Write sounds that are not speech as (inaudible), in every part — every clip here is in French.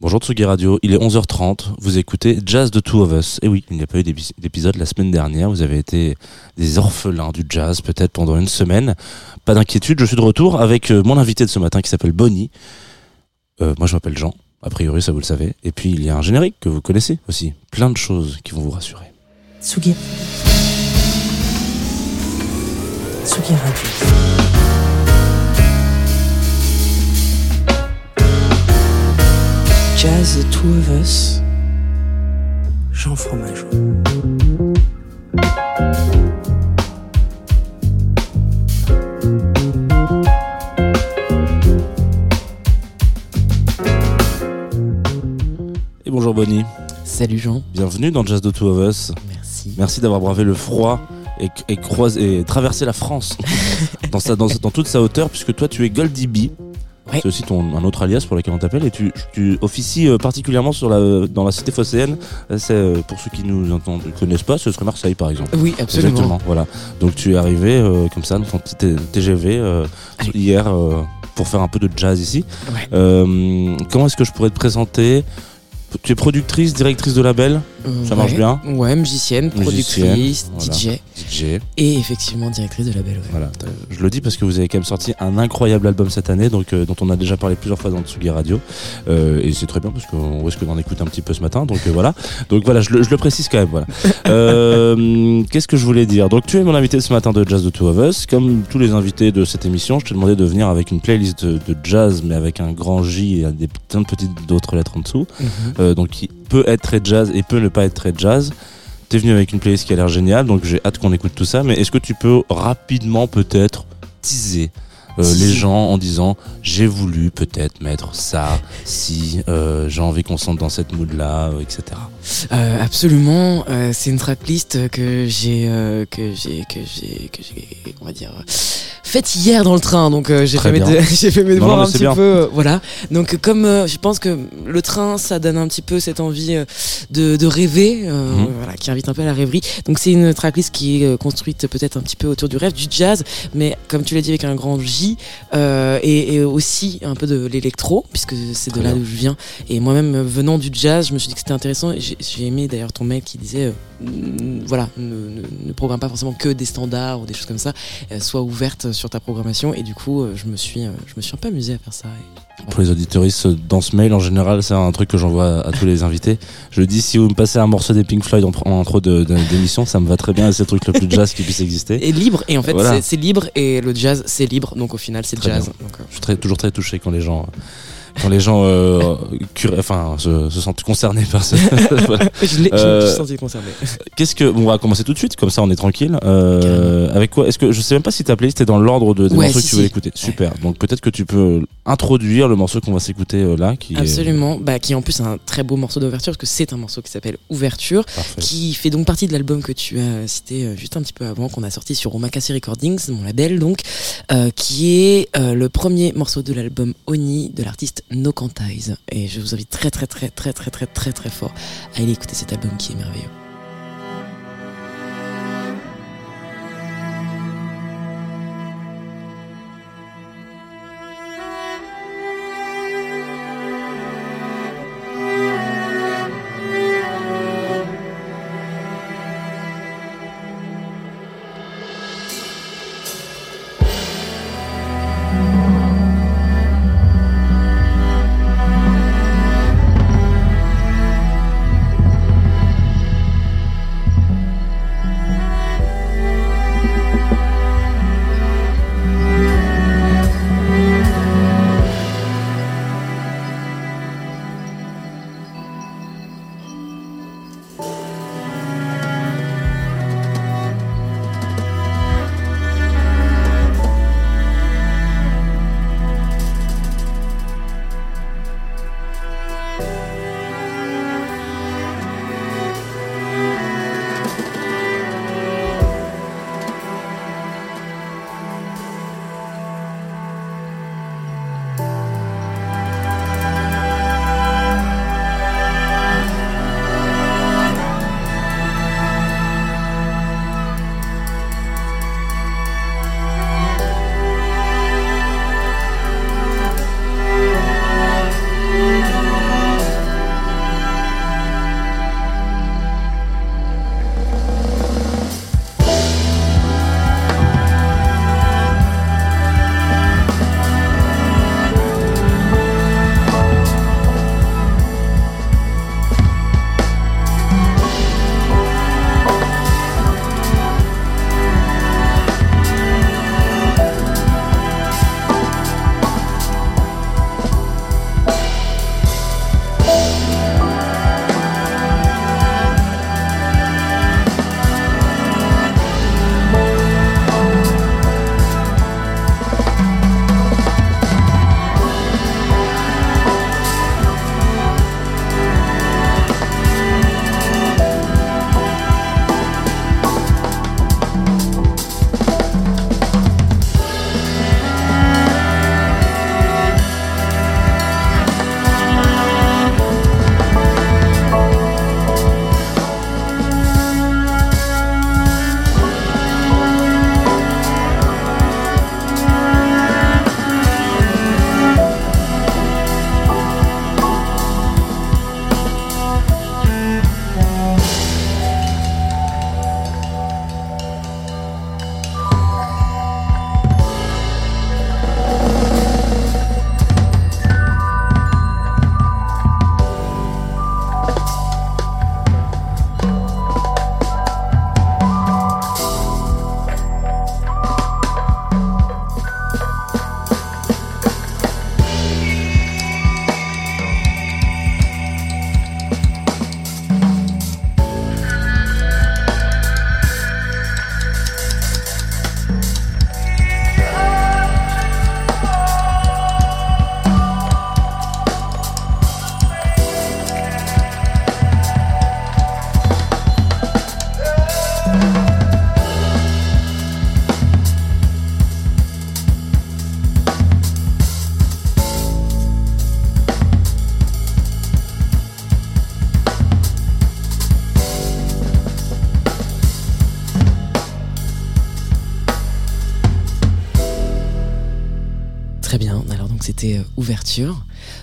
Bonjour Tsugi Radio, il est 11h30, vous écoutez Jazz de Two of Us. Et oui, il n'y a pas eu d'épisode la semaine dernière, vous avez été des orphelins du jazz peut-être pendant une semaine. Pas d'inquiétude, je suis de retour avec euh, mon invité de ce matin qui s'appelle Bonnie. Euh, moi je m'appelle Jean, a priori ça vous le savez. Et puis il y a un générique que vous connaissez aussi, plein de choses qui vont vous rassurer. Tsugi. Tsugi Radio. Jazz Two of Us, Jean Fromageau. Et bonjour Bonnie. Salut Jean. Bienvenue dans Jazz de Two of Us. Merci. Merci d'avoir bravé le froid et, et, croisé, et traversé la France (laughs) dans, sa, dans, dans toute sa hauteur, puisque toi tu es Goldie B. Ouais. C'est aussi ton, un autre alias pour lequel on t'appelle et tu, tu officies euh, particulièrement sur la, dans la cité phocéenne. C'est, euh, pour ceux qui nous entendent, connaissent pas, ce serait Marseille par exemple. Oui, absolument. Exactement, voilà. Donc tu es arrivé euh, comme ça dans ton petit TGV euh, hier euh, pour faire un peu de jazz ici. Ouais. Euh, comment est-ce que je pourrais te présenter Tu es productrice, directrice de label, Ça marche bien Ouais, musicienne, productrice, Musicienne, DJ DJ. et effectivement directrice de label. Ouais. Voilà, je le dis parce que vous avez quand même sorti un incroyable album cette année, donc euh, dont on a déjà parlé plusieurs fois dans Tsugi Radio, Euh, et c'est très bien parce qu'on risque d'en écouter un petit peu ce matin, donc euh, voilà. Donc voilà, je le, je le précise quand même. Voilà. (laughs) Qu'est-ce que je voulais dire? Donc tu es mon invité ce matin de Jazz de Two of Us, comme tous les invités de cette émission, je te demandais de venir avec une playlist de, de jazz, mais avec un grand J et des plein de petites d'autres lettres en dessous, Mhm. Euh, donc qui peut être très jazz et peut ne pas être très jazz. T'es venu avec une playlist qui a l'air géniale, donc j'ai hâte qu'on écoute tout ça. Mais est-ce que tu peux rapidement peut-être teaser euh, les gens en disant j'ai voulu peut-être mettre ça si euh, j'ai envie qu'on sente dans cette mood là, etc. Euh, absolument, euh, c'est une tracklist que j'ai euh, que j'ai que j'ai que j'ai on va dire faite hier dans le train. Donc euh, j'ai fait, de- (laughs) fait mes Non, devoirs non, un petit bien. peu euh, voilà. Donc comme euh, je pense que le train ça donne un petit peu cette envie de, de rêver euh, Mhm. voilà qui invite un peu à la rêverie. Donc c'est une tracklist qui est construite peut-être un petit peu autour du rêve du jazz mais comme tu l'as dit avec un grand J euh, et, et aussi un peu de l'électro puisque c'est de là d'où je viens. Et moi-même venant du jazz je me suis dit que c'était intéressant et j'ai aimé d'ailleurs ton mail qui disait euh, mm, voilà ne, ne, ne programme pas forcément que des standards ou des choses comme ça euh, sois ouverte sur ta programmation et du coup euh, je me suis euh, je me suis un peu amusé à faire ça et- Pour les auditoristes, dans ce mail en général, c'est un truc que j'envoie à tous les invités. Je dis si vous me passez un morceau des Pink Floyd en, en intro d'émission, ça me va très bien c'est le truc le plus jazz qui puisse exister. et libre et en fait Voilà. c'est- libre et le jazz c'est libre donc au final c'est jazz bien. Donc, Je suis très, toujours très touché quand les gens, quand les gens euh, cur- enfin, se, se sentent concernés par ce. (laughs) Voilà. je l'ai je me Euh, suis senti concerné Qu'est-ce que bon, on va commencer tout de suite, comme ça on est tranquille. Euh, avec quoi Est-ce que je sais même pas si ta playlist est dans l'ordre de, des Ouais, morceaux si, que tu veux si. écouter. Super. Donc peut-être que tu peux introduire le morceau qu'on va s'écouter euh, là, qui absolument bah, qui est en plus un très beau morceau d'ouverture parce que c'est un morceau qui s'appelle Ouverture parfait. qui fait donc partie de l'album que tu as cité juste un petit peu avant, qu'on a sorti sur Omakase Recordings, mon label donc, euh, qui est euh, le premier morceau de l'album Oni de l'artiste No Quantize. Et je vous invite très très très très très très très très fort à aller écouter cet album qui est merveilleux.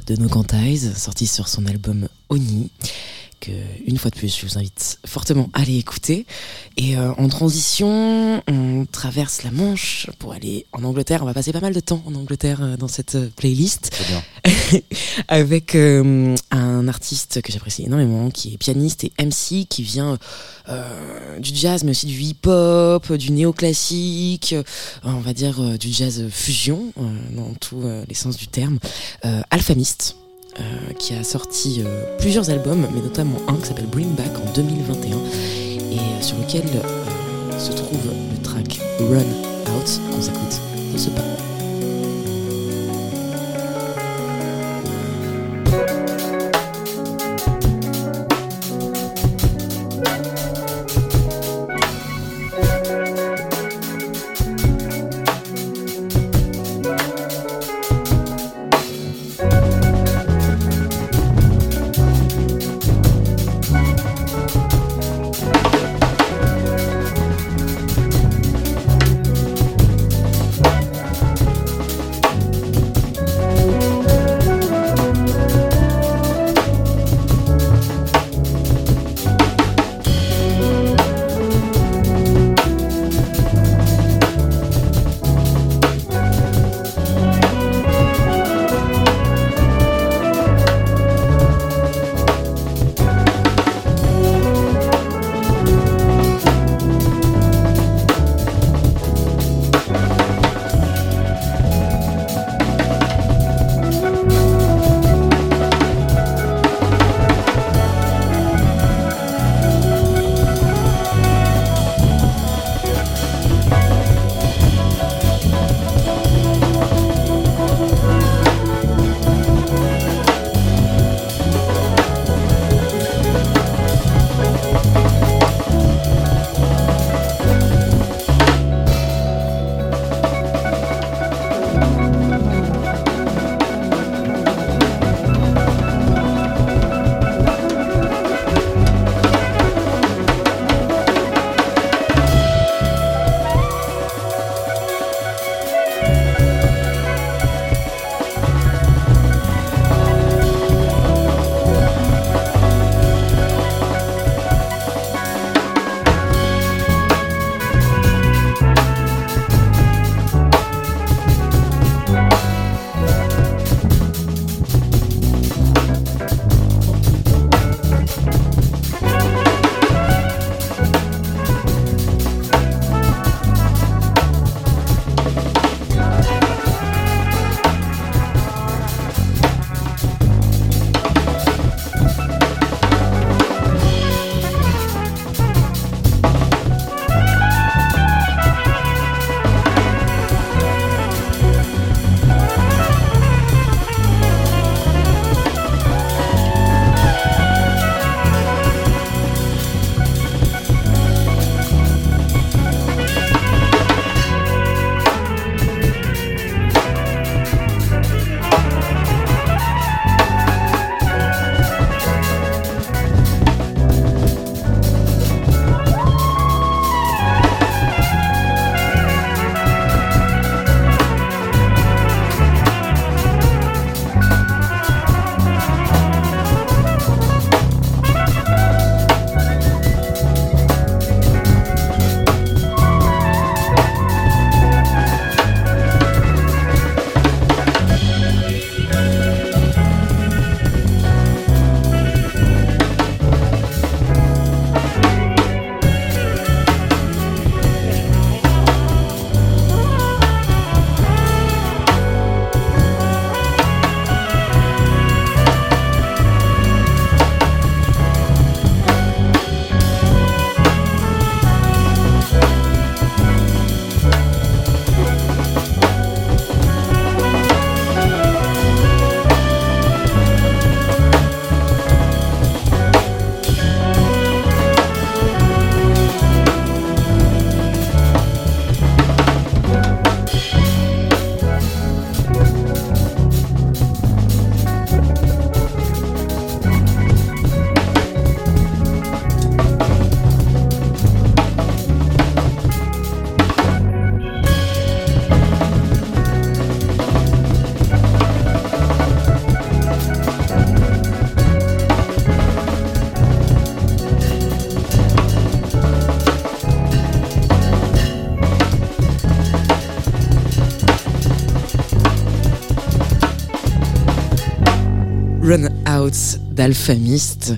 De No Quantize, sorti sur son album Oni une fois de plus, je vous invite fortement à aller écouter. Et euh, en transition, on traverse la Manche pour aller en Angleterre. On va passer pas mal de temps en Angleterre euh, dans cette euh, playlist. (laughs) (laughs) Avec un artiste que j'apprécie énormément, qui est pianiste et MC, qui vient du jazz, mais aussi du hip-hop, du néoclassique, on va dire du jazz fusion, dans tous les sens du terme. Alphamist. Euh, qui a sorti euh, plusieurs albums, mais notamment un qui s'appelle Bring Back en 2021, et euh, sur lequel se trouve le track Run Out qu'on s'écoute de ce pas. Out d'Alphamist.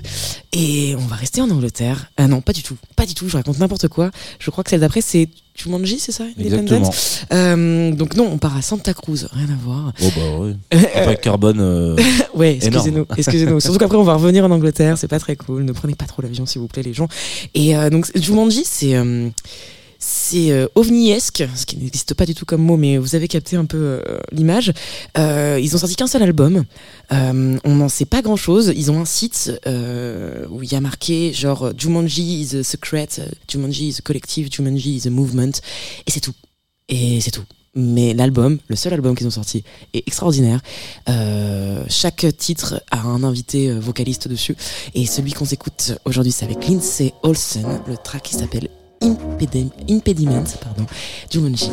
Et on va rester en Angleterre. Ah non, pas du tout. Pas du tout, je raconte n'importe quoi. Je crois que celle d'après, c'est Jumanji, c'est ça Exactement. Euh, donc non, on part à Santa Cruz, rien à voir. Oh bah oui. Pas carbone. euh, (laughs) ouais, excusez-nous, excusez-nous. Surtout qu'après on va revenir en Angleterre, c'est pas très cool. Ne prenez pas trop l'avion s'il vous plaît les gens. Et euh, donc Jumanji, c'est euh, c'est euh, ovniesque, ce qui n'existe pas du tout comme mot, mais vous avez capté un peu euh, l'image. Euh, ils ont sorti qu'un seul album. Euh, on n'en sait pas grand-chose. Ils ont un site où il y a marqué genre Jumanji is a secret, Jumanji is a collective, Jumanji is a movement, et c'est tout. Et c'est tout. Mais l'album, le seul album qu'ils ont sorti, est extraordinaire. Chaque titre a un invité vocaliste dessus. Et celui qu'on s'écoute aujourd'hui, c'est avec Lindsay Olsen. Le track qui s'appelle Impedi- Impediment, pardon, Jumanji.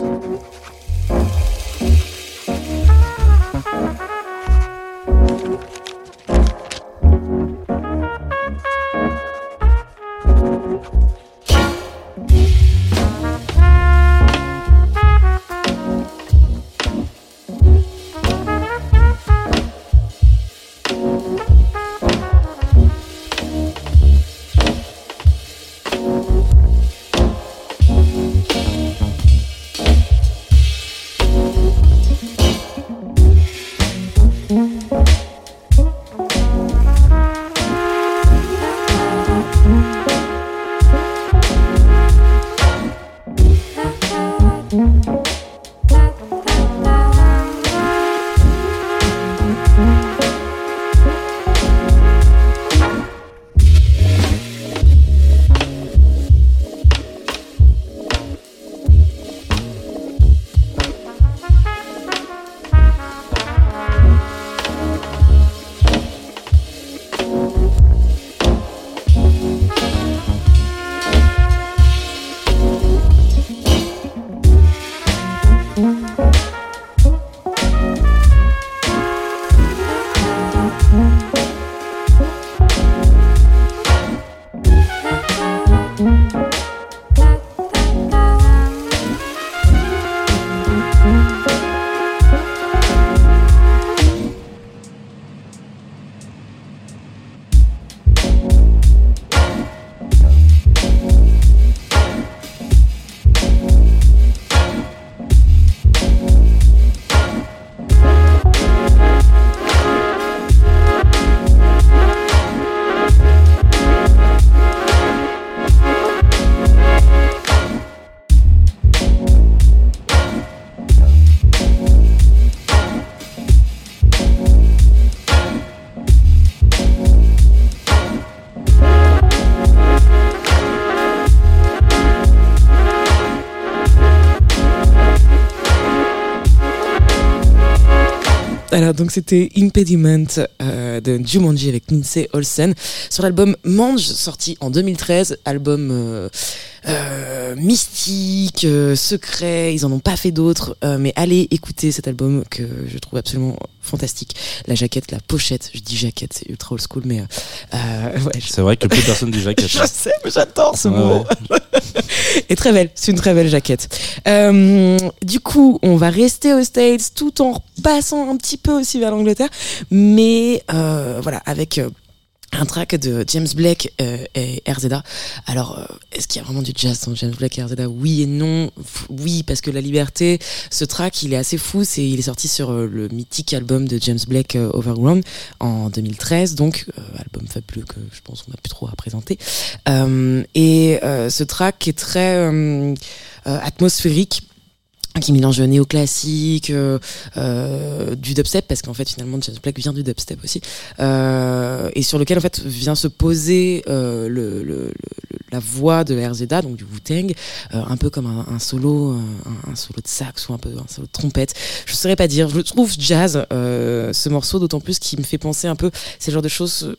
Donc c'était Impediment euh, de Jumanji avec Lindsay Olsen sur l'album Mange sorti en 2013, album euh, euh, mystique, euh, secret, ils en ont pas fait d'autres, euh, mais allez écouter cet album que je trouve absolument fantastique. La jaquette, la pochette, je dis jaquette, c'est ultra old school, mais euh, (laughs) euh, ouais, je, C'est vrai que plus personne dit (laughs) jaquette. je sais, mais j'adore ce mot. (laughs) Et très belle, c'est une très belle jaquette. Euh, du coup, on va rester aux States tout en passant un petit peu aussi vers l'Angleterre, mais euh, voilà, avec euh, un track de James Blake euh, et RZA. Alors, euh, est-ce qu'il y a vraiment du jazz dans James Blake et RZA Oui et non. Oui, parce que La Liberté, ce track, il est assez fou. Il est sorti sur euh, le mythique album de James euh, Overground, en 2013. Donc, album fabuleux que je pense qu'on n'a plus trop à présenter. Et ce track est très atmosphérique qui mélange néoclassique, euh, euh, du dubstep, parce qu'en fait finalement James Blake vient du dubstep aussi, euh, et sur lequel en fait vient se poser euh, la voix de RZA, donc du Wu-Tang, euh, un peu comme un, solo, un, solo de sax ou un peu un solo de trompette. Je saurais pas dire. Je trouve jazz ce morceau, d'autant plus qu'il me fait penser un peu ces genres de choses.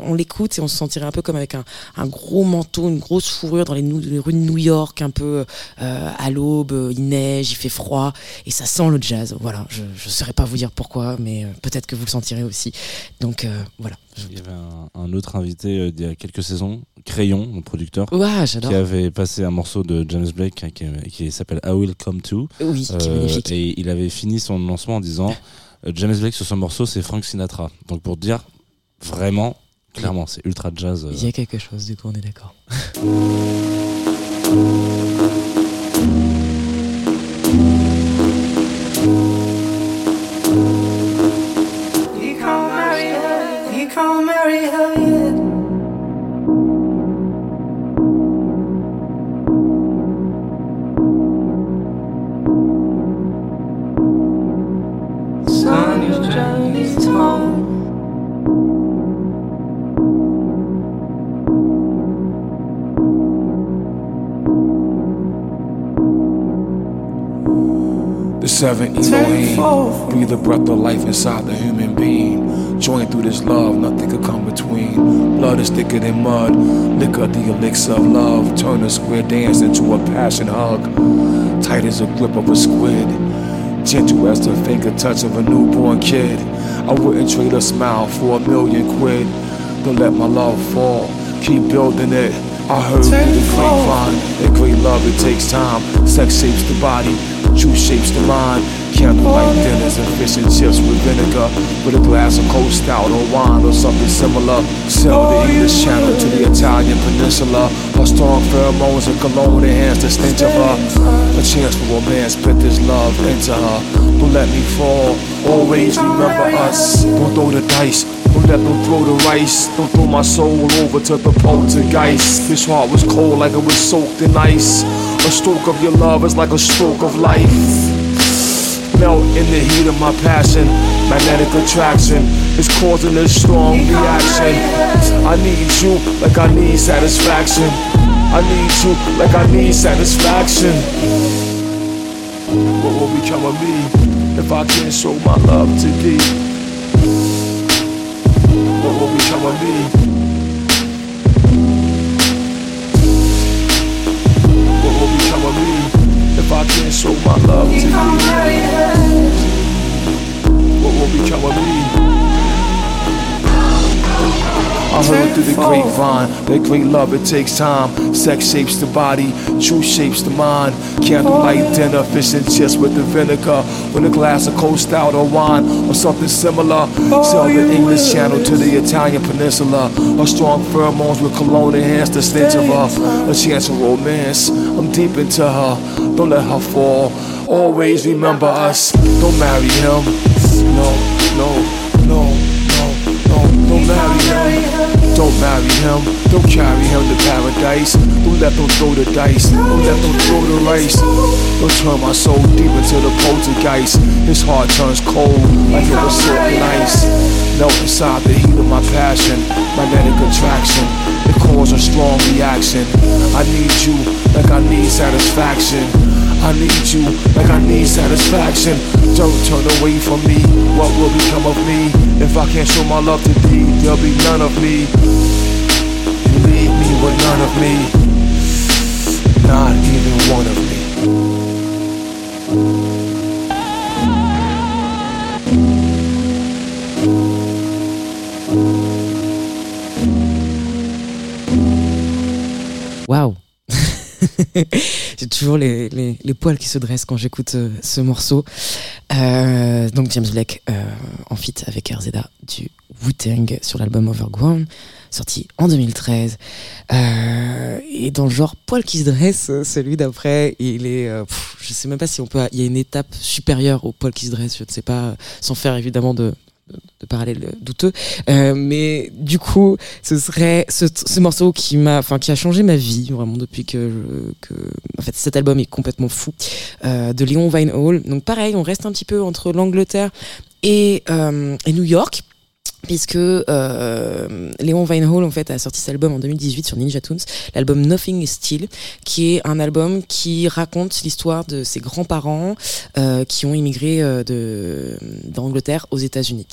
On, l'écoute et on se sentirait un peu comme avec un, gros manteau, une grosse fourrure dans les, les rues de New York, un peu à l'aube, il neige, il fait froid, et ça sent le jazz. Voilà, je ne saurais pas vous dire pourquoi, mais euh, peut-être que vous le sentirez aussi. Donc euh, voilà. Il y avait un, un autre invité euh, il y a quelques saisons, Crayon, le producteur, j'adore. qui avait passé un morceau de James Blake qui, qui s'appelle I Will Come To. Oui, qui est Euh, magnifique. et il avait fini son lancement en disant euh, James Blake sur ce morceau c'est Frank Sinatra. Donc pour dire Vraiment, clairement, c'est ultra jazz. Il y a quelque chose, du coup, on est d'accord. (laughs) can't marry her yet. Son, your journey's home. The seven Elohim breathe the breath of life inside the human being. Joined through this love, nothing could come between. Blood is thicker than mud, liquor the elixir of love. Turn a square dance into a passion hug. Tight as a grip of a squid, gentle as the finger touch of a newborn kid. I wouldn't trade a smile for a million quid. Don't let my love fall, keep building it. I heard through the grapevine that great love it takes time. Sex shapes the body, truth shapes the mind. Candlelight dinners and fish and chips with vinegar, with a glass of cold stout or wine or something similar. Sail the English Channel to the Italian Peninsula. Her strong pheromones and cologne enhance the stench of her. A chance for romance, put this love into her. Don't let me fall. Always remember us. Don't throw the dice. Don't let them throw the rice. Don't throw my soul over to the poltergeist. This heart was cold like it was soaked in ice. A stroke of your love is like a stroke of life. Melt in the heat of my passion. Magnetic attraction is causing a strong reaction. I need you like I need satisfaction. I need you like I need satisfaction. What will become of me if I can't show my love to thee? What will become of me? Me if can't show my love to He can't thee? marry her. What will become of me? I heard through the grapevine that great love it takes time. Sex shapes the body, truth shapes the mind. Candlelight dinner, fish and chips with the vinegar, with a glass of cold stout or wine or something similar. Sail the English Channel to the Italian Peninsula. A strong pheromones with cologne enhance the stench of her. A chance of romance, I'm deep into her. Don't let her fall. Always remember us. Don't marry him. No, no, no, no, no. Don't marry him. Don't marry him, don't carry him to paradise. Don't let them throw the dice, don't let them throw the rice. Don't turn my soul deep into the poltergeist. His heart turns cold like it was silken ice. Melt inside the heat of my passion, magnetic attraction. It causes a strong reaction. I need you like I need satisfaction. I need you like I need satisfaction. Don't turn away from me. What will become of me if I can't show my love to thee? There'll be none of me. You leave me with none of me. Not even one of me. (laughs) J'ai toujours les, les, poils qui se dressent quand j'écoute euh, ce morceau. Euh, donc James Blake euh, en feat avec RZA du Wu-Tang sur l'album Overground, sorti en 2013. Euh, et dans le genre poil qui se dresse, euh, celui d'après, il est, pff, je sais même pas si on peut, il y a une étape supérieure au poil qui se dresse, je ne sais pas, sans faire évidemment de de parallèle douteux. Euh, mais du coup ce serait ce, ce morceau qui m'a enfin qui a changé ma vie vraiment depuis que en fait cet album est complètement fou euh, de Léon Vinehall donc pareil on reste un petit peu entre l'Angleterre et, euh, et New York puisque euh, Léon Vinehall en fait a sorti cet album en 2018 sur Ninja Tunes, l'album Nothing is Still, qui est un album qui raconte l'histoire de ses grands-parents euh, qui ont immigré euh, de d'Angleterre aux États-Unis.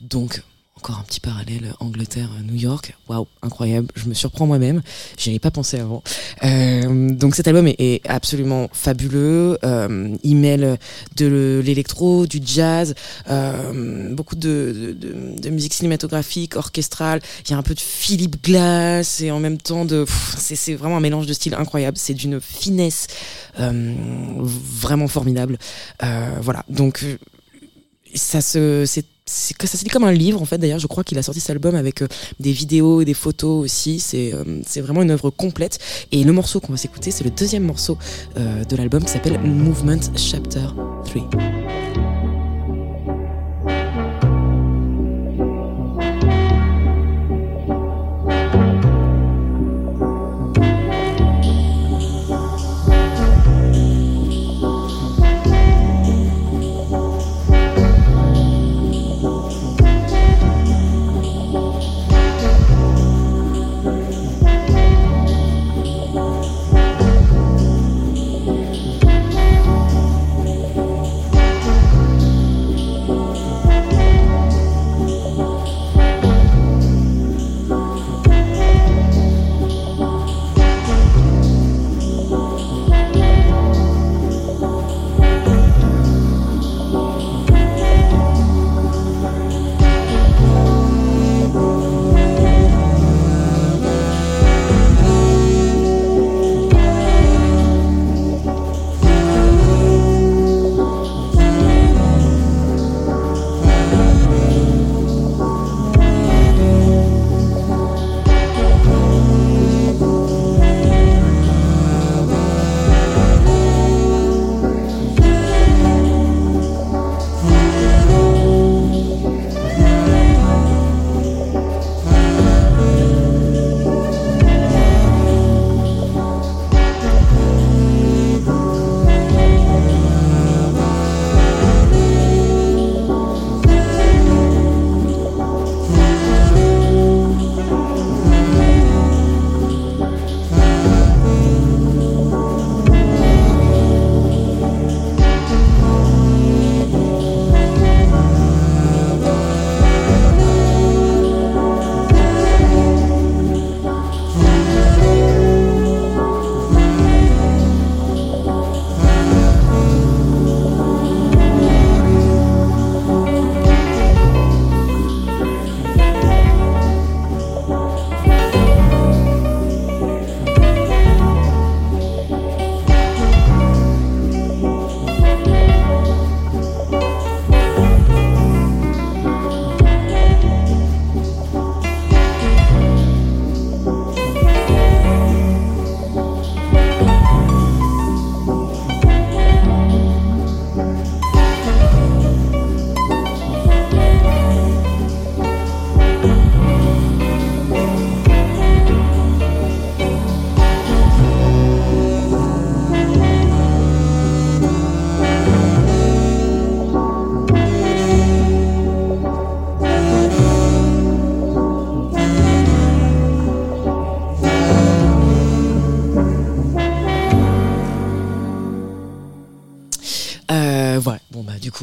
Donc encore un petit parallèle Angleterre-New York. Waouh, incroyable. Je me surprends moi-même. J'y avais pas pensé avant. Euh, donc cet album est, absolument fabuleux. Euh, il mêle de l'électro, du jazz, euh, beaucoup de, musique cinématographique, orchestrale. Il y a un peu de Philip Glass et en même temps de. C'est vraiment un mélange de styles incroyable. C'est d'une finesse vraiment formidable. Voilà. Donc ça se ça se dit comme un livre en fait d'ailleurs je crois qu'il a sorti cet album avec euh, des vidéos et des photos aussi. C'est euh, c'est vraiment une œuvre complète. Et le morceau qu'on va s'écouter c'est le deuxième morceau euh, de l'album qui s'appelle Movement Chapter 3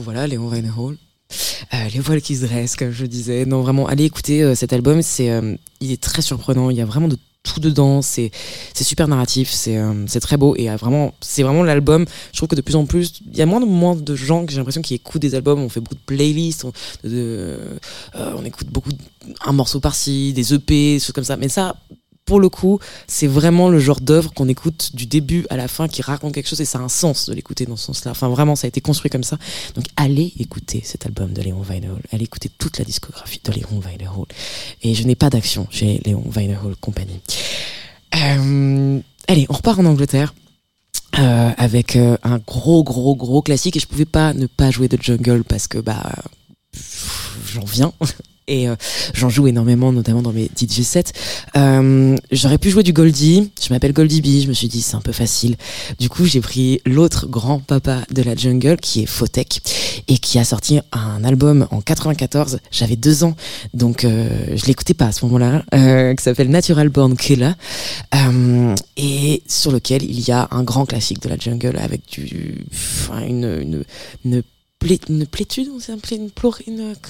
voilà, Léon Reinhold. Euh, les voiles qui se dressent, comme je disais. Non, vraiment, allez écouter euh, cet album. C'est, euh, il est très surprenant. Il y a vraiment de tout dedans. C'est, c'est super narratif. C'est, euh, c'est très beau. Et vraiment, c'est vraiment l'album. Je trouve que de plus en plus, il y a moins de moins de gens que j'ai l'impression qui écoutent des albums. On fait beaucoup de playlists. On, écoute beaucoup un morceau par-ci, des EP, des choses comme ça. Mais ça. Pour le coup, c'est vraiment le genre d'œuvre qu'on écoute du début à la fin, qui raconte quelque chose et ça a un sens de l'écouter dans ce sens-là. Enfin, vraiment, ça a été construit comme ça. Donc allez écouter cet album de Léon Weinerhall, allez écouter toute la discographie de Léon Weinerhall. Et je n'ai pas d'action chez Léon Weinerhall Company. Euh, allez, on repart en Angleterre. euh, avec euh, un gros gros gros classique et je pouvais pas ne pas jouer de jungle parce que bah j'en viens et euh, j'en joue énormément notamment dans mes DJ sets. Euh, j'aurais pu jouer du Goldie. Je m'appelle Goldie B. Je me suis dit c'est un peu facile. Du coup j'ai pris l'autre grand papa de la jungle qui est Fotek et qui a sorti un album en 94 j'avais deux ans. Donc euh, je l'écoutais pas à ce moment-là qui s'appelle Natural Born Killer. Et sur lequel il y a un grand classique de la jungle avec du une une une, plé- une plétude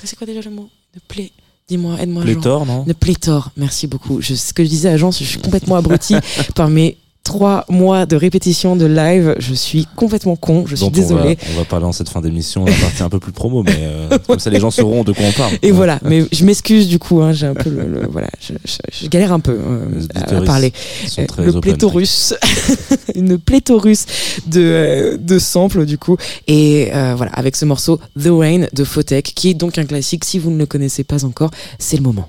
c'est quoi déjà le mot? Une plé dis-moi aide-moi Jean. Pléthore, non? Une pléthore, merci beaucoup. Je, ce que je disais à Jean, je suis complètement abruti (laughs) par mes trois mois de répétition de live. Je suis complètement con, je suis désolée. On va, on va parler en cette fin d'émission, la partie un peu plus promo, mais euh, (laughs) comme ça les gens sauront de quoi on parle. Et voilà, mais je m'excuse du coup, hein, j'ai un peu le, le- voilà, je, je- je galère un peu euh, à, parler. Euh, le pléthorus, (laughs) une pléthorus de, euh, de samples du coup. Et euh, voilà, avec ce morceau The Rain de Photek, qui est donc un classique. Si vous ne le connaissez pas encore, c'est le moment.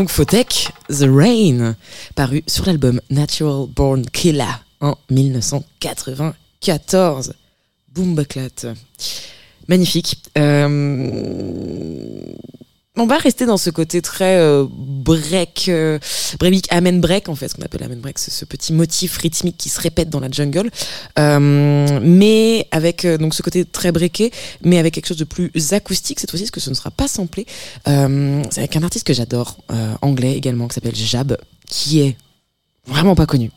Donc Photek, The Rain, paru sur l'album Natural Born Killer en 1994. Boom baclat. Magnifique. Euh, on va rester dans ce côté très euh, break, euh, break, amen break en fait, ce qu'on appelle amen break, c'est ce petit motif rythmique qui se répète dans la jungle, euh, mais avec euh, donc ce côté très breaké, mais avec quelque chose de plus acoustique cette fois-ci, parce que ce ne sera pas samplé. Euh, c'est avec un artiste que j'adore, euh, anglais également, qui s'appelle Jab, qui est vraiment pas connu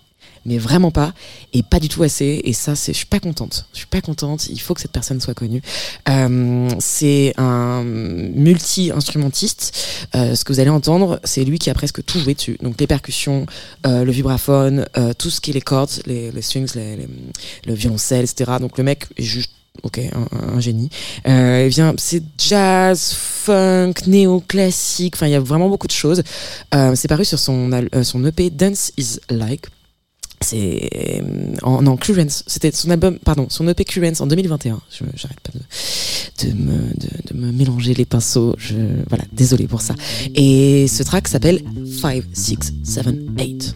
mais vraiment pas et pas du tout assez et ça c'est je suis pas contente je suis pas contente il faut que cette personne soit connue euh, c'est un multi instrumentiste euh, ce que vous allez entendre c'est lui qui a presque tout joué dessus donc les percussions euh, le vibraphone tout ce qui est les cordes les, strings le violoncelle etc donc le mec est juste Ok, un, génie. Euh, vient, c'est jazz, funk, néo-classique. Enfin, il y a vraiment beaucoup de choses. C'est paru sur son, son EP Dance Is Like. C'est euh, en non Currents. C'était son album, pardon, son EP Currents en 2021. Je j'arrête pas de, de me de, de me mélanger les pinceaux. Je voilà, désolé pour ça. Et ce track s'appelle 5 6 7 8.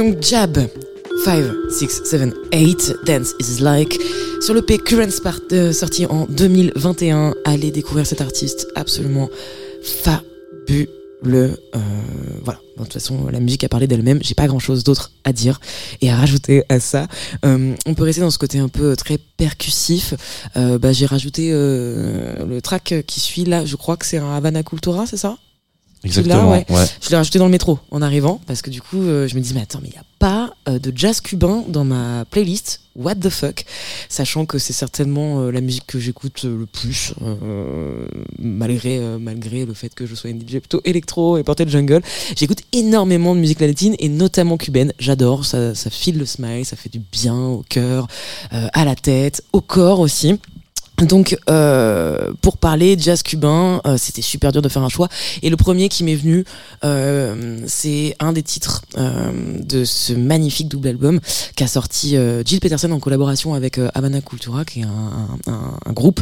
Donc Jab 5, 6, 7, 8, Dance is Like. Sur le P Current Spart, euh, sorti en 2021. Allez découvrir cet artiste absolument fabuleux. Euh, voilà. De toute façon, la musique a parlé d'elle-même. J'ai pas grand chose d'autre à dire et à rajouter à ça. Euh, on peut rester dans ce côté un peu très percussif. Bah, j'ai rajouté le track qui suit là. Je crois que c'est un Havana Cultura, c'est ça? Exactement. ouais. ouais. Je l'ai rajouté dans le métro en arrivant parce que du coup, euh, je me dis mais attends, mais il n'y a pas euh, de jazz cubain dans ma playlist. What the fuck? Sachant que c'est certainement euh, la musique que j'écoute le plus, malgré malgré le fait que je sois une DJ plutôt électro et portée de jungle. J'écoute énormément de musique latine et notamment cubaine. J'adore, ça, ça file le smile, ça fait du bien au cœur, à la tête, au corps aussi. Donc, euh, pour parler jazz cubain, euh, c'était super dur de faire un choix. Et le premier qui m'est venu, euh, c'est un des titres euh, de ce magnifique double album qu'a sorti euh, Jill Peterson en collaboration avec euh, Habana Cultura, qui est un, un, un groupe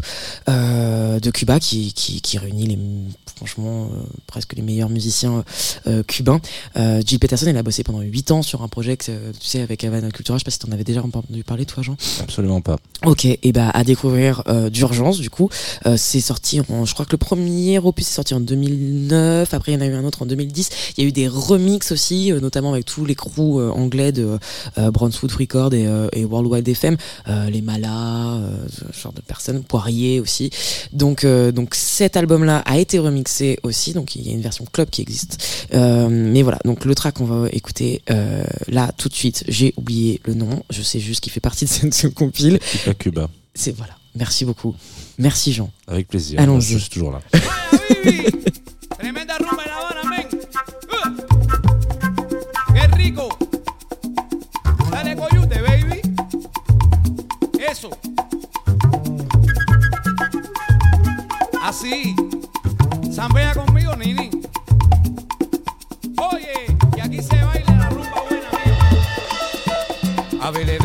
euh, de Cuba qui, qui, qui réunit les, franchement euh, presque les meilleurs musiciens euh, cubains. Euh, Jill Peterson, elle a bossé pendant 8 ans sur un projet, que, tu sais, avec Havana Cultura. Je sais pas si t'en avais déjà entendu parler, toi, Jean? Absolument pas. Ok, et bah à découvrir euh, d'urgence du coup. Euh, c'est sorti, en, je crois que le premier opus est sorti en 2009. Après il y en a eu un autre en 2010. Il y a eu des remixes aussi, euh, notamment avec tous les crews euh, anglais de euh, Brunswood Record et, euh, et Worldwide FM, euh, les Malas, euh, ce genre de personnes, Poirier aussi. Donc euh, donc cet album-là a été remixé aussi. Donc il y a une version club qui existe. Euh, mais voilà, donc le track qu'on va écouter euh, là tout de suite. J'ai oublié le nom. Je sais juste qu'il fait partie de cette, ce (laughs) compile. À Cuba. C'est voilà. Merci beaucoup. Merci Jean. Avec plaisir. Allons-y. Je suis toujours là. Eso. Así. Zambea conmigo, Nini. Oye, y aquí se baila la rumba buena, mía. A vele,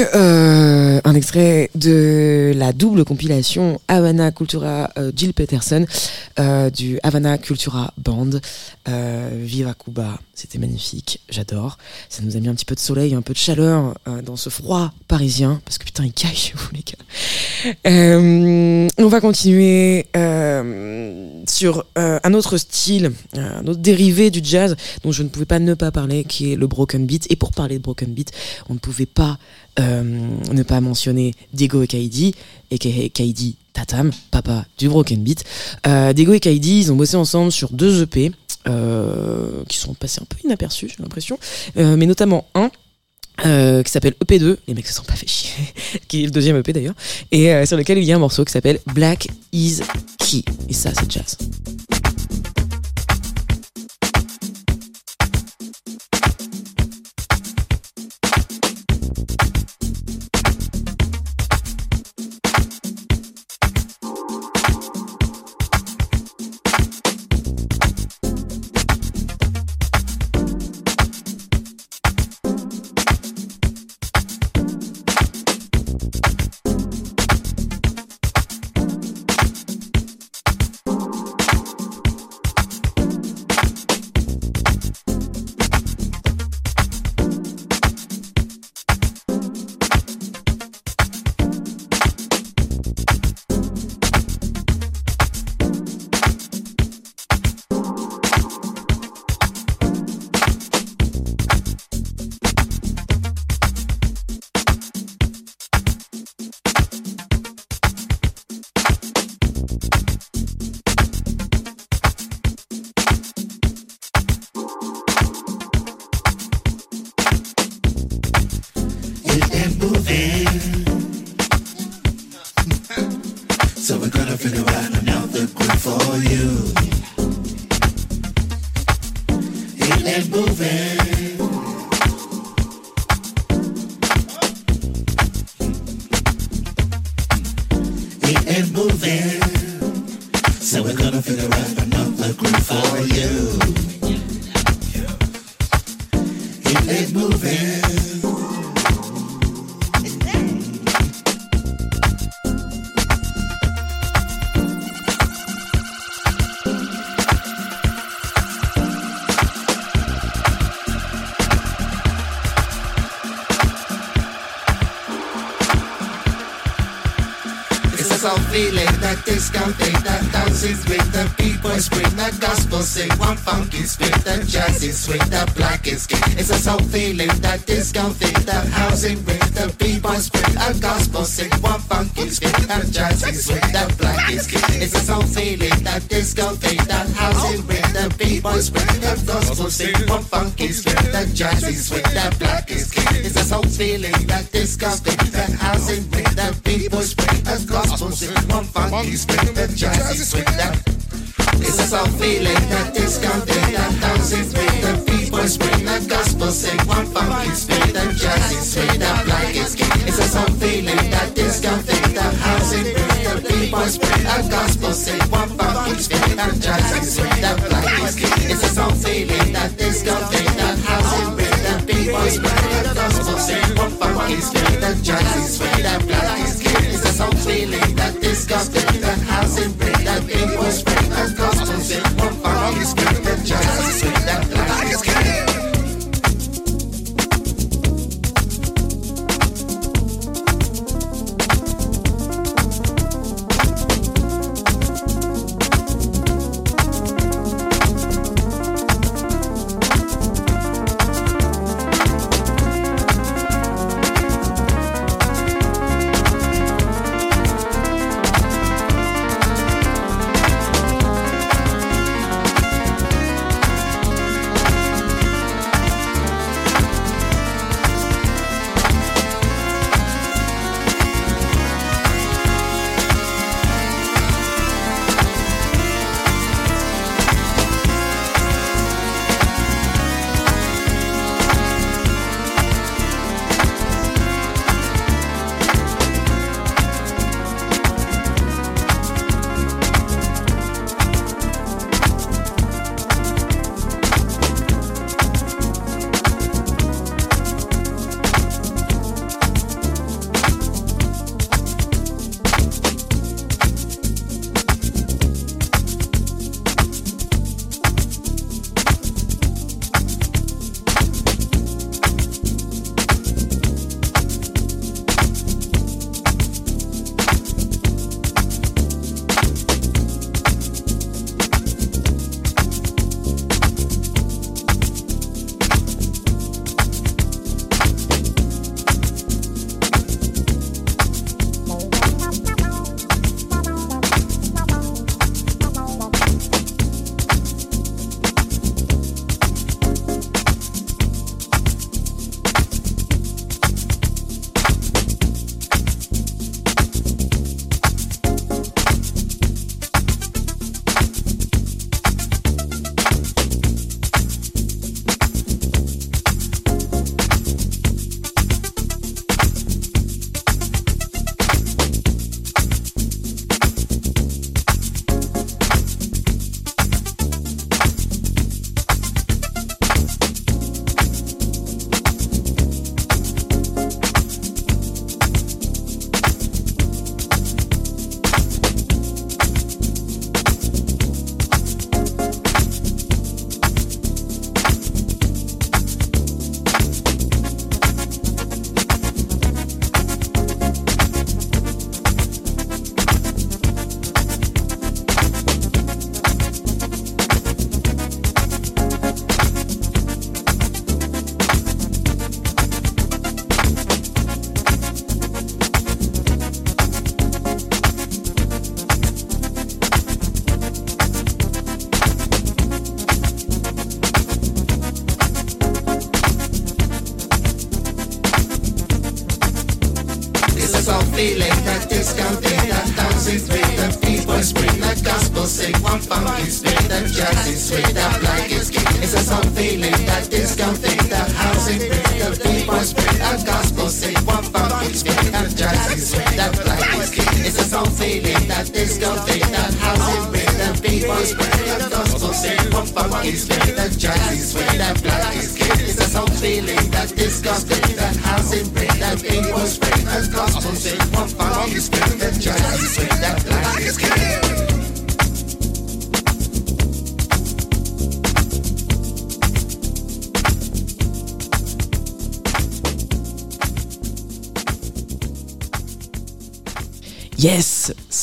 euh, un extrait de la double compilation Havana Cultura euh, Jill Peterson euh, du Havana Cultura Band. Viva Cuba, c'était magnifique, j'adore. Ça nous a mis un petit peu de soleil, un peu de chaleur dans ce froid parisien, parce que putain il caille chez (laughs) vous les gars. On va continuer sur un autre style, un autre dérivé du jazz dont je ne pouvais pas ne pas parler, qui est le broken beat. Et pour parler de broken beat, on ne pouvait pas ne pas mentionner Diego et Kaidi, et Kaidi Tatam, papa du broken beat. Euh, Diego et Kaidi, ils ont bossé ensemble sur deux EP. euh, qui sont passés un peu inaperçus, j'ai l'impression, Euh, mais notamment un euh, qui s'appelle EP2, les mecs se sont pas fait chier, (laughs) qui est le deuxième EP d'ailleurs, et euh, sur lequel il y a un morceau qui s'appelle Black is Key, et ça c'est jazz. just straight up like it's gay. It's a sound feeling that conflict of housing. The people spread a gospel, say one bump each fit. I'm just straight up like it's gay. It's a sound feeling that conflict of housing. The people spread a gospel, say one bump each fit. I'm just straight up like it's gay. It's a sound feeling that this can conflict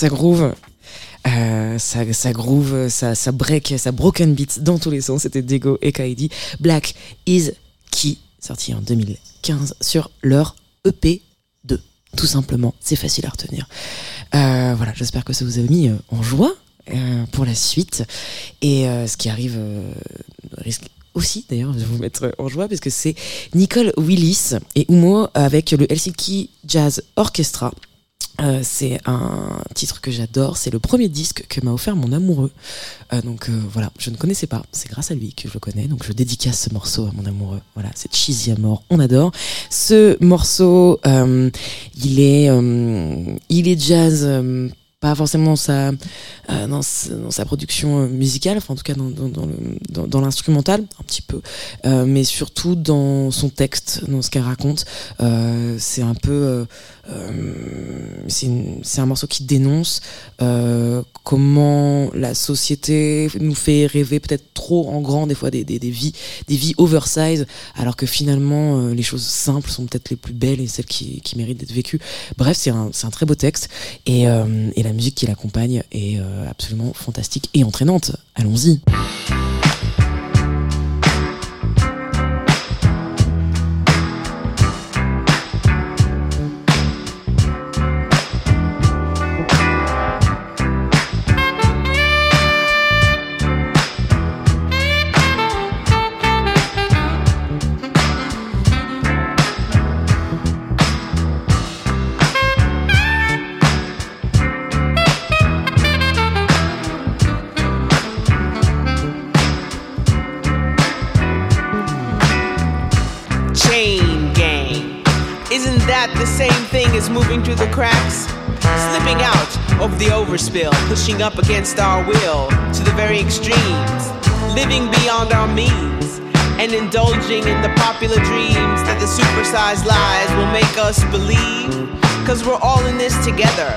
ça groove. Euh, ça, groove, ça, break, ça broken beat dans tous les sens. C'était Dego et Kaidi. Black is Key, sorti en 2015 sur leur EP 2. Tout simplement, c'est facile à retenir. Euh, voilà, j'espère que ça vous a mis euh, en joie euh, pour la suite. Et euh, ce qui arrive euh, risque aussi d'ailleurs de vous mettre en joie parce que c'est Nicole Willis et Umo avec le Helsinki Jazz Orchestra. Euh, c'est un titre que j'adore, c'est le premier disque que m'a offert mon amoureux. Euh, donc euh, voilà, je ne connaissais pas, c'est grâce à lui que je le connais, donc je dédicace ce morceau à mon amoureux. Voilà, c'est cheesy à mort, on adore. Ce morceau, euh, il est, il est jazz. Pas forcément sa, euh, dans, sa- production euh, musicale, enfin en tout cas dans, dans, dans l'instrumental, un petit peu, euh, mais surtout dans son texte, dans ce qu'elle raconte. Euh, c'est un peu, euh, euh, c'est c'est un morceau qui dénonce comment la société nous fait rêver peut-être trop en grand des fois des, des, des vies, des vies oversize, alors que finalement les choses simples sont peut-être les plus belles et celles qui, qui méritent d'être vécues. Bref, c'est un, c'est un très beau texte et, et la musique qui l'accompagne est euh, absolument fantastique et entraînante. Allons-y. Means, and indulging in the popular dreams that the supersized lies will make us believe. Cause we're all in this together,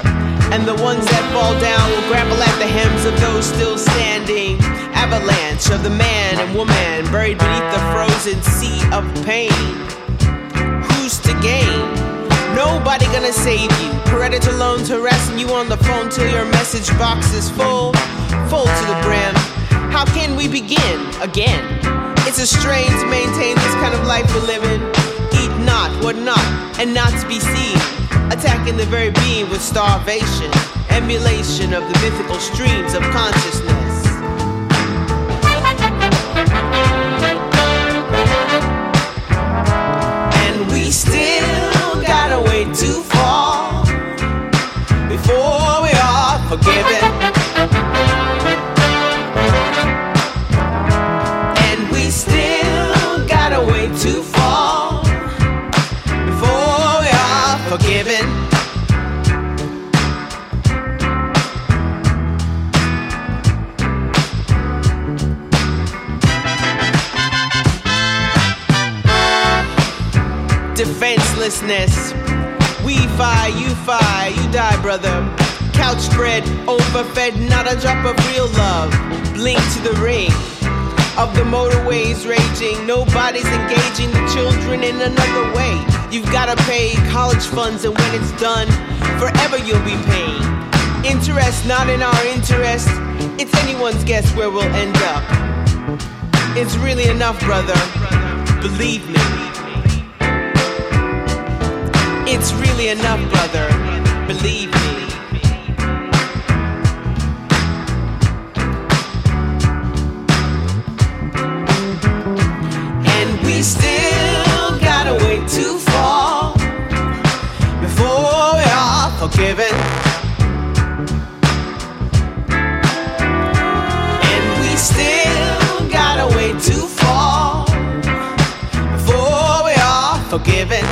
and the ones that fall down will grapple at the hems of those still standing. Avalanche of the man and woman buried beneath the frozen sea of pain who's to gain? Nobody gonna save you. Predator loans harassing you on the phone till your message box is full, full to the brim. How can we begin again? It's a strain to maintain this kind of life we're living. Eat not, what not, and not to be seen. Attacking the very being with starvation, emulation of the mythical streams of consciousness. And we still gotta too far before we are forgiven. We fi, you fi, you die, brother. Couch spread, overfed, not a drop of real love. Blink to the ring of the motorways raging. Nobody's engaging the children in another way. You've gotta pay college funds, and when it's done, forever you'll be paying. Interest not in our interest. It's anyone's guess where we'll end up. It's really enough, brother. Believe me. It's really enough, brother. Believe me. And we still got a way to fall before we are forgiven. And we still got a way to fall before we are forgiven.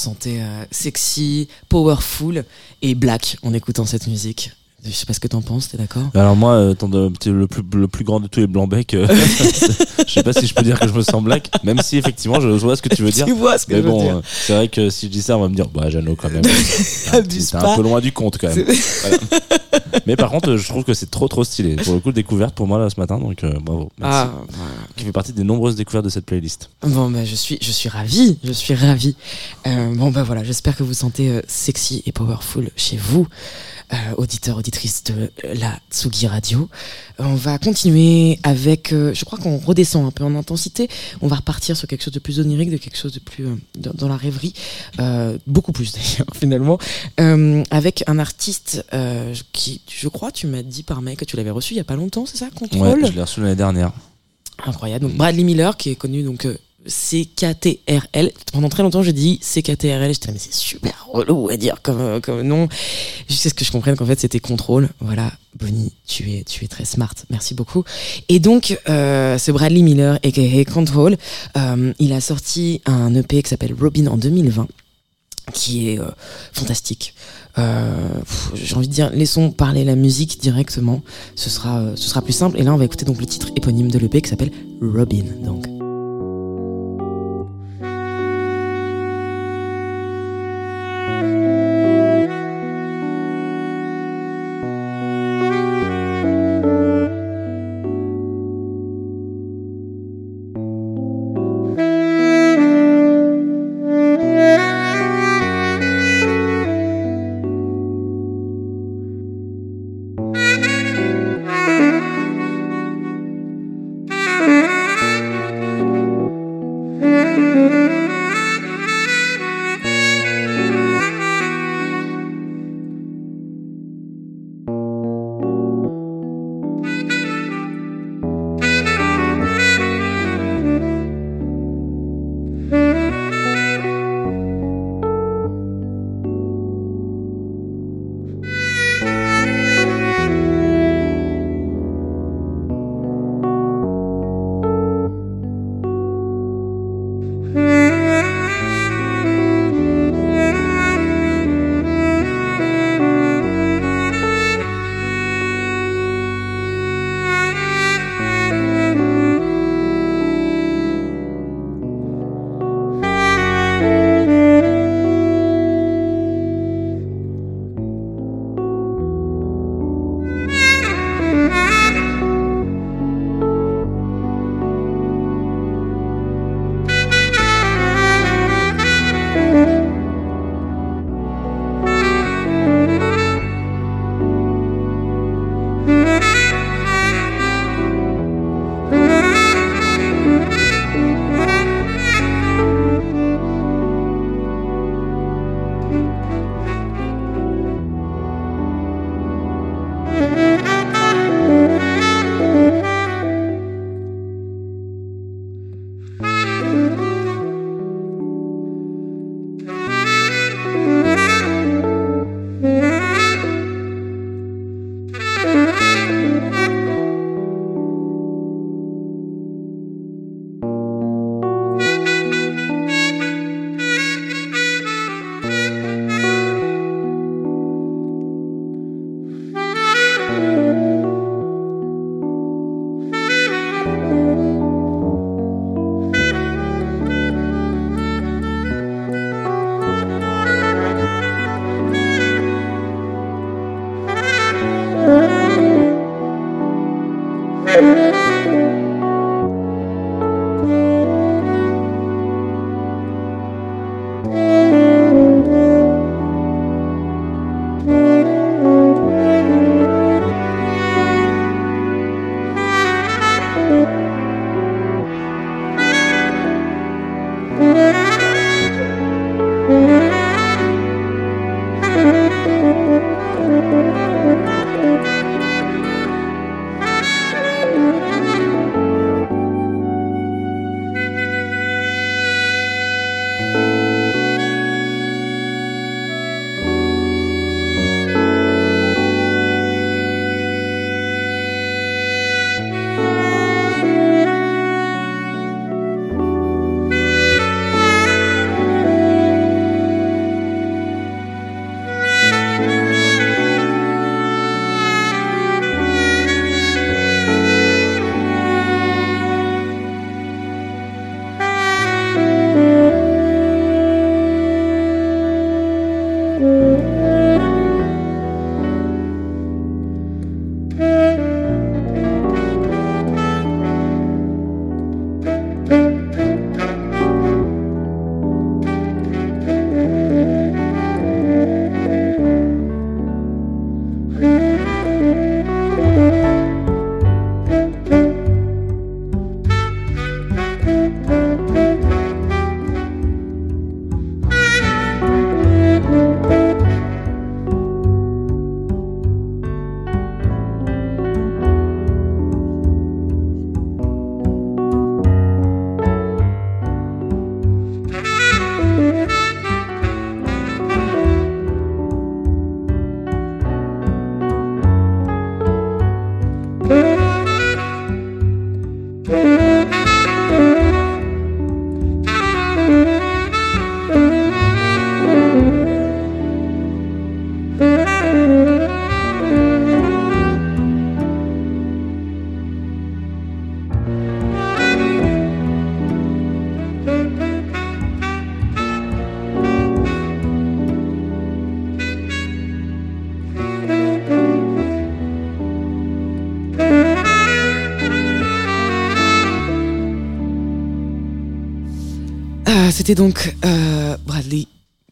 Se sentait euh, sexy, powerful et black en écoutant cette musique. Je sais pas ce que t'en penses, t'es d'accord Alors moi, euh, t'es le plus, le plus grand de tous les blancs becs, euh, (laughs) je sais pas si je peux dire que je me sens black, même si effectivement je vois ce que tu veux (laughs) dire. Tu vois ce que Mais je veux bon, dire. euh, c'est vrai que si je dis ça, on va me dire, bah Jeannot quand même. (laughs) T'es un peu loin du compte quand même. Voilà. Mais par contre, je trouve que c'est trop trop stylé. Pour le coup, découverte pour moi là ce matin, donc euh, bravo. Merci. Ah, voilà. Qui fait partie des nombreuses découvertes de cette playlist. Bon bah je suis je suis ravie, je suis ravie. Euh, bon bah voilà, j'espère que vous sentez euh, sexy et powerful chez vous, euh, auditeurs auditrices de la Tsugi Radio. On va continuer avec, euh, je crois qu'on redescend un peu en intensité. On va repartir sur quelque chose de plus onirique, de quelque chose de plus euh, dans, dans la rêverie, euh, beaucoup plus (laughs) d'ailleurs finalement, euh, avec un artiste euh, qui, je crois, tu m'as dit par mail que tu l'avais reçu il y a pas longtemps, c'est ça, Contrôle? Ouais, je l'ai reçu l'année dernière. Incroyable. Donc Bradley Miller, qui est connu donc euh, CKTRL. Pendant très longtemps, j'ai dit CKTRL. J'étais là, mais c'est super relou à dire comme euh, comme nom. Jusqu'à ce que je comprenne qu'en fait c'était contrôle. Voilà, Bonnie, tu es tu es très smart. Merci beaucoup. Et donc euh, c'est Bradley Miller aka Control. Euh, il a sorti un EP qui s'appelle Robin en 2020 qui est fantastique. J'ai envie de dire, laissons parler la musique directement. Ce sera, ce sera plus simple. Et là, on va écouter donc le titre éponyme de l'EP qui s'appelle Robin. Donc. C'était donc euh, Bradley,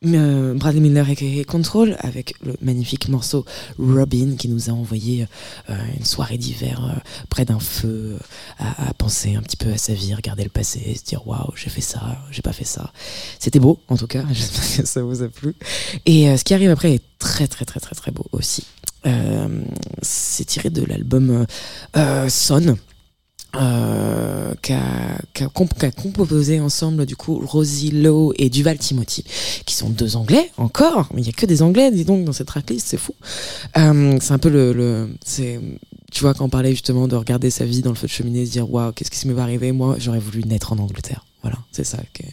euh, Bradley Miller aka Control avec le magnifique morceau Robin qui nous a envoyé euh, une soirée d'hiver près d'un feu à, penser un petit peu à sa vie, regarder le passé, se dire waouh j'ai fait ça, j'ai pas fait ça. C'était beau en tout cas, (laughs) j'espère que ça vous a plu. Et ce qui arrive après est très très très très très beau aussi. C'est tiré de l'album Son euh, qu'a comp- qu'a composé ensemble du coup Rosie Lowe et Duval Timothy qui sont deux anglais encore mais il y a que des anglais dis donc dans cette tracklist c'est fou. Euh, c'est un peu le, le c'est tu vois quand on parlait justement de regarder sa vie dans le feu de cheminée se dire waouh qu'est-ce qui me va arriver? Moi j'aurais voulu naître en Angleterre. Voilà c'est ça que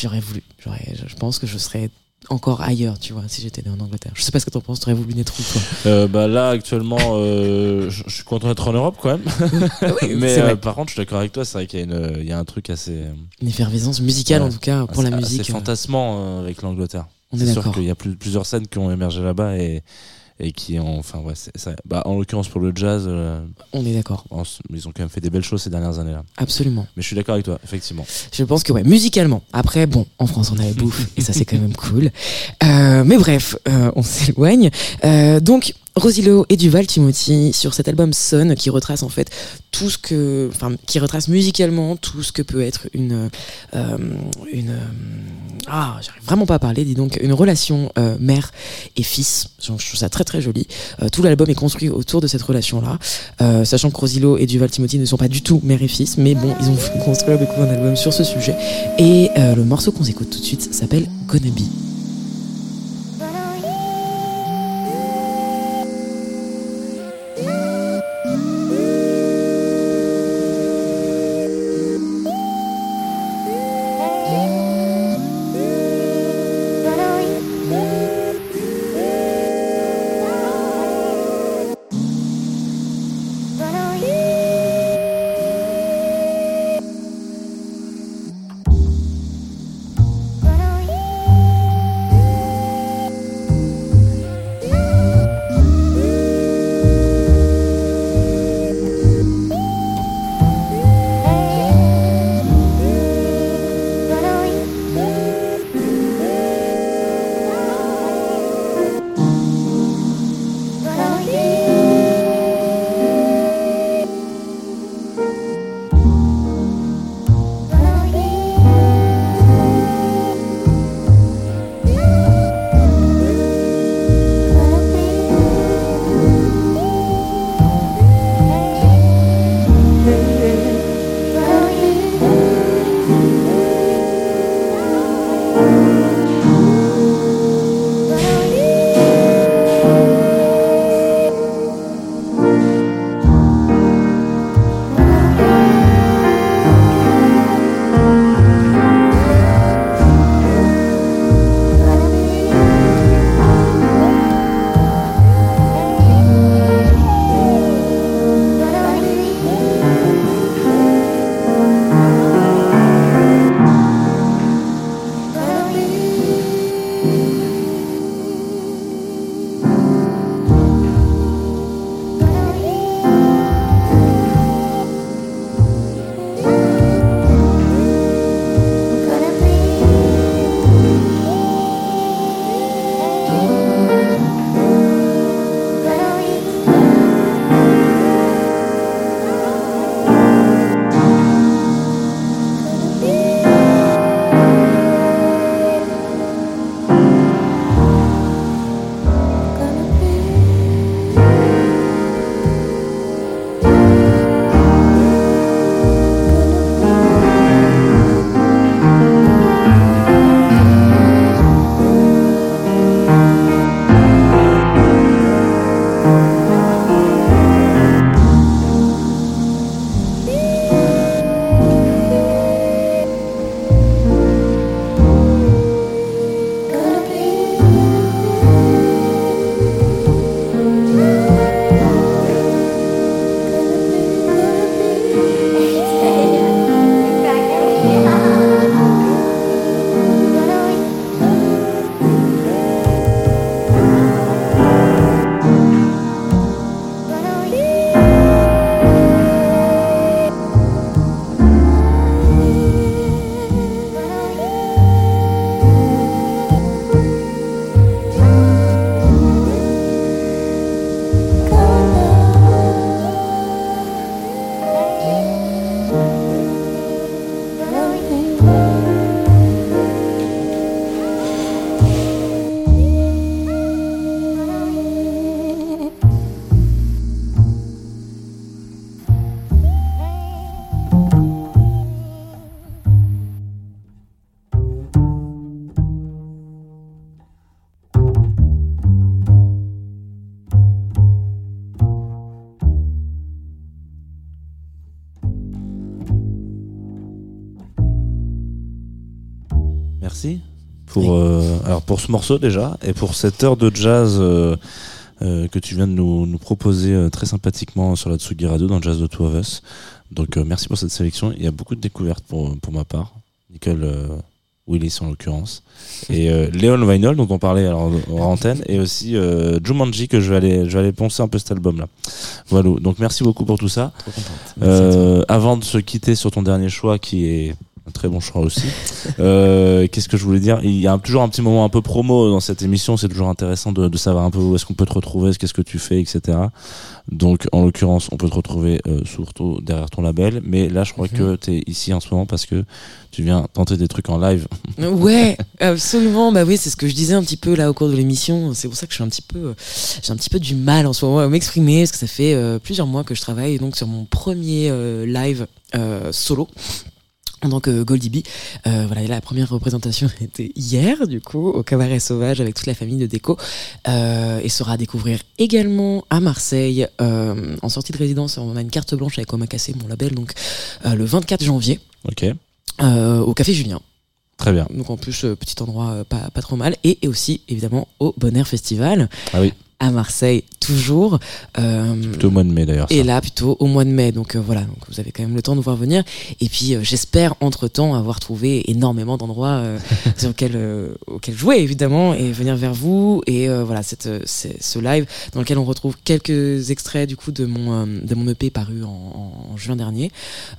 j'aurais voulu. J'aurais je pense que je serais encore ailleurs tu vois si j'étais né en Angleterre je sais pas ce que t'en penses t'aurais voulu naître où toi? Euh, bah là actuellement, euh, je suis content d'être en Europe quand même. (laughs) (laughs) Mais c'est vrai. euh, par contre, je suis d'accord avec toi, c'est vrai qu'il y a y a un truc assez, euh, une effervescence musicale Ouais. en tout cas pour assez, la musique euh, fantasmant euh, avec l'Angleterre. on est C'est sûr qu'il y a plus- plusieurs scènes qui ont émergé là-bas et et qui ont, enfin ouais, ça. Bah en l'occurrence pour le jazz, euh, on est d'accord ils ont quand même fait des belles choses ces dernières années-là. absolument Mais je suis d'accord avec toi, effectivement. Je pense que ouais, musicalement. Après, bon, en France, on a la bouffe et ça c'est quand même cool. Euh, mais bref, euh, on s'éloigne. Donc, Rosilo et Duval Timothy sur cet album Son qui retrace en fait tout ce que, enfin, qui retrace musicalement tout ce que peut être une, une, ah, j'arrive vraiment pas à parler, dis donc, une relation euh, mère et fils. Je trouve ça très très joli. Euh, tout l'album est construit autour de cette relation-là, euh, sachant que Rosilo et Duval Timothy ne sont pas du tout mère et fils, mais bon, ils ont (laughs) construit un album sur ce sujet. Et le morceau qu'on s'écoute tout de suite s'appelle Gonna. Merci pour euh, alors pour ce morceau déjà et pour cette heure de jazz euh, euh, que tu viens de nous, nous proposer très sympathiquement sur la Tsugi Radio dans Jazz de Two of Us. Donc merci pour cette sélection. Il y a beaucoup de découvertes pour pour ma part. Nicole Willis en l'occurrence et Léon Vinyl dont on parlait alors en antenne et aussi Jumanji que je vais aller je vais aller poncer un peu cet album là. Voilà. Donc merci beaucoup pour tout ça. Avant de se quitter sur ton dernier choix qui est un très bon choix aussi. (laughs) euh, Qu'est-ce que je voulais dire? Il y a toujours un petit moment un peu promo dans cette émission. C'est toujours intéressant de, de savoir un peu où est-ce qu'on peut te retrouver, qu'est-ce que tu fais, etc. Donc, en l'occurrence, on peut te retrouver euh, surtout derrière ton label. Mais là, je crois que tu es ici en ce moment parce que tu viens tenter des trucs en live. (laughs) Ouais, absolument. Bah oui, c'est ce que je disais un petit peu là au cours de l'émission. C'est pour ça que je suis un petit peu, j'ai un petit peu du mal en ce moment à m'exprimer parce que ça fait euh, plusieurs mois que je travaille donc sur mon premier live solo. En tant que Goldie B, euh, voilà, la première représentation (laughs) était hier, du coup, au Cabaret Sauvage avec toute la famille de Déco, euh, et sera à découvrir également à Marseille, euh, en sortie de résidence. On a une carte blanche avec Omakase, mon label, donc euh, le 24 janvier, Ok, euh, au Café Julien. très bien. Donc en plus, euh, petit endroit euh, pas, pas trop mal. Et, et aussi, évidemment, au Bon Air Festival, Ah oui, à Marseille, toujours. Euh, plutôt au mois de mai d'ailleurs. et là, plutôt au mois de mai. Donc euh, voilà, donc vous avez quand même le temps de voir venir. Et puis, euh, j'espère, entre-temps, avoir trouvé énormément d'endroits euh, (laughs) sur lesquels, euh, auxquels jouer, évidemment, et venir vers vous. Et euh, voilà, cette, c'est- ce live dans lequel on retrouve quelques extraits, du coup, de mon, de mon EP paru en, en- en juin dernier,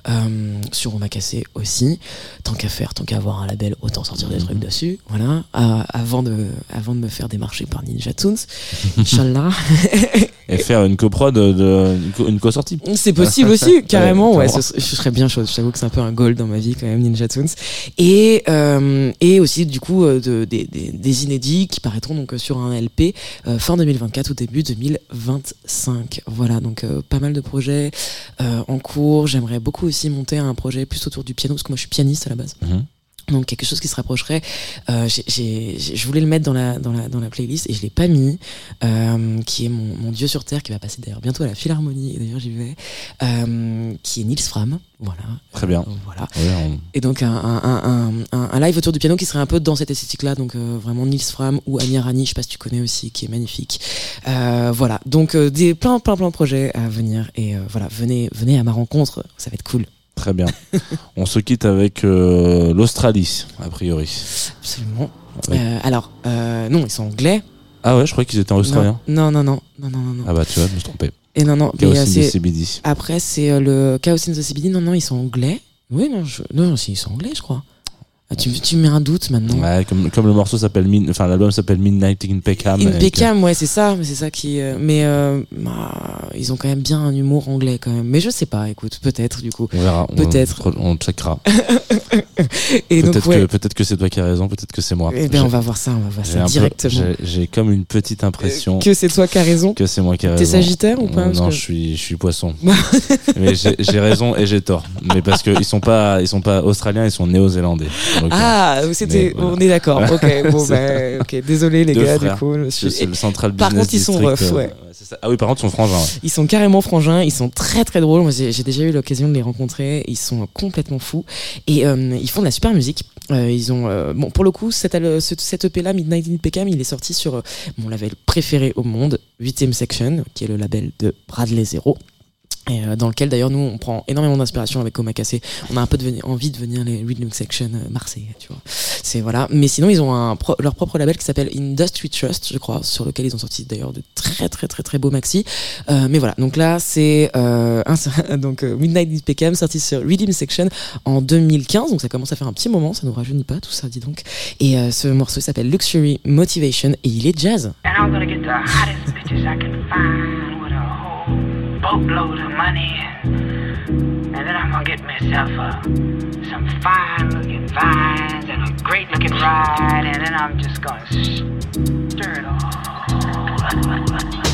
euh, sur Omakase aussi. Tant qu'à faire, tant qu'à avoir un label, autant sortir des trucs dessus. Voilà, avant, de, avant de me faire démarcher par Ninja Tunes. (laughs) Inch'Allah. Et faire une coprod de, de une co- une co-sortie. C'est possible aussi, carrément. Ouais, ce, je serais bien chaud. Je t'avoue que c'est un peu un goal dans ma vie quand même, Ninja Tunes. Et euh, et aussi du coup euh, de, des, inédits qui paraîtront donc euh, sur un LP euh, fin 2024 ou début 2025. Voilà, donc euh, pas mal de projets euh, en cours. J'aimerais beaucoup aussi monter un projet plus autour du piano parce que moi je suis pianiste à la base. Mhm. Donc quelque chose qui se rapprocherait. Euh, je voulais le mettre dans la dans la dans la playlist et je l'ai pas mis. Euh, qui est mon, mon dieu sur terre qui va passer d'ailleurs bientôt à la Philharmonie. Et d'ailleurs j'y vais. Euh, qui est Nils Fram. Voilà. Très bien. Voilà. Ouais, on- Et donc un, un, un, live autour du piano qui serait un peu dans cette esthétique-là, donc vraiment Nils Fram ou Anya Rani, je sais pas si tu connais aussi, qui est magnifique. Voilà, donc des plein plein plein de projets à venir et voilà, venez venez à ma rencontre, ça va être cool. Très bien. (laughs) on se quitte avec euh, l'Australie, a priori. Absolument. Euh, alors euh, non, ils sont anglais. Ah ouais, je crois qu'ils étaient en australien. Non non non non non non. non. Ah bah tu vois, je me suis trompé. Et non non. Chaos euh, in the c'est- CBD. après c'est euh, le Chaos in the CBD. Non non, ils sont anglais. Oui non je... non non, si ils sont anglais, je crois. Ah, tu, tu me mets un doute maintenant. Ouais, comme, comme le morceau s'appelle enfin l'album s'appelle Midnight in Peckham. In Peckham, ouais, c'est ça, mais c'est ça qui. euh, mais euh, bah, ils ont quand même bien un humour anglais quand même. Mais je sais pas, écoute, peut-être du coup. On verra. on- Peut-être. On, checkera. (laughs) Et donc Peut-être ouais. que, peut-être que c'est toi qui as raison, peut-être que c'est moi. Eh bien, on va voir ça, on va voir ça directement. j'ai- comme une petite impression que c'est toi qui as raison. que c'est moi qui T'es raison. Sagittaire ou pas Euh, Non, que- je suis, je suis poisson. (laughs) mais j'ai raison et j'ai tort. Mais parce qu'ils sont pas, ils sont pas australiens, ils sont néo-zélandais. Euh, Ah, c'était. Voilà. On est d'accord. Ok, (laughs) bon, bah, ok. Désolé les Deux gars, frères. du coup. je c'est suis- le Central Par contre, ils sont rough, euh, ouais. ça. Ah oui, par contre, ils sont frangins. ouais. Ils sont carrément frangins, ils sont très très drôles. Moi, j'ai déjà eu l'occasion de les rencontrer. Ils sont complètement fous et euh, ils font de la super musique. Euh, ils ont euh, bon pour le coup cet, al- ce- cet EP là Midnight in Peckham, il est sorti sur euh, mon label préféré au monde, 8ème Section, qui est le label de Bradley Zero. Et euh, dans lequel d'ailleurs nous on prend énormément d'inspiration avec Omakase. On a un peu de envie de venir les Rhythm Section euh, Marseille, tu vois. C'est voilà. Mais sinon ils ont un pro- leur propre label qui s'appelle Industry Trust, je crois, sur lequel ils ont sorti d'ailleurs de très très très très beaux maxi. Euh, mais voilà. Donc là c'est euh, (laughs) donc euh, Midnight in Peckham sorti sur Rhythm Section en 2015. Donc ça commence à faire un petit moment. Ça nous rajeunit pas tout ça, dis donc. Et euh, ce morceau s'appelle Luxury Motivation et il est jazz. And I'm gonna get the boatload of money. And then I'm gonna get myself a, some fine looking vines and a great looking ride. And then I'm just gonna stir it all. (laughs)